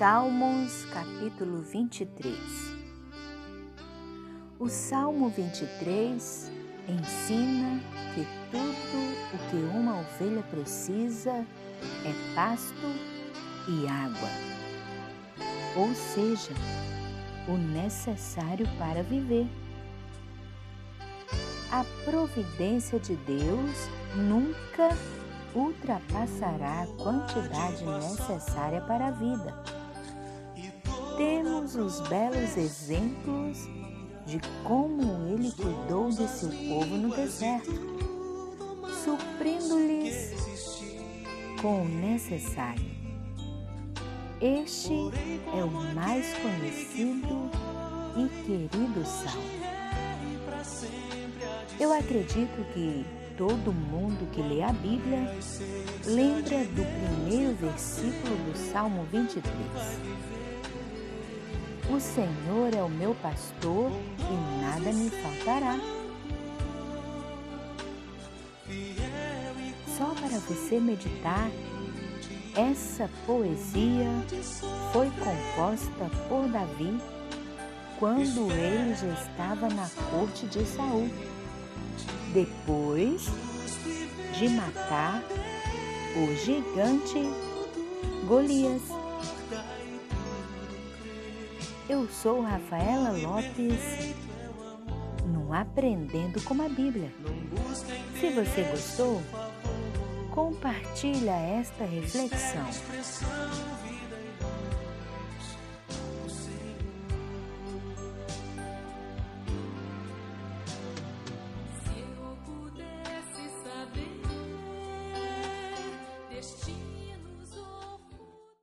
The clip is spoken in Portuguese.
Salmos capítulo 23 O Salmo 23 ensina que tudo o que uma ovelha precisa é pasto e água, ou seja, o necessário para viver. A providência de Deus nunca ultrapassará a quantidade necessária para a vida. Temos os belos exemplos de como ele cuidou de seu povo no deserto, suprindo-lhes com o necessário. Este é o mais conhecido e querido salmo. Eu acredito que todo mundo que lê a Bíblia lembra do primeiro versículo do Salmo 23. O Senhor é o meu pastor e nada me faltará. Só para você meditar, essa poesia foi composta por Davi quando ele já estava na corte de Saul depois de matar o gigante Golias. Eu sou Rafaela Lopes, no Aprendendo com a Bíblia. Se você gostou, compartilha esta reflexão.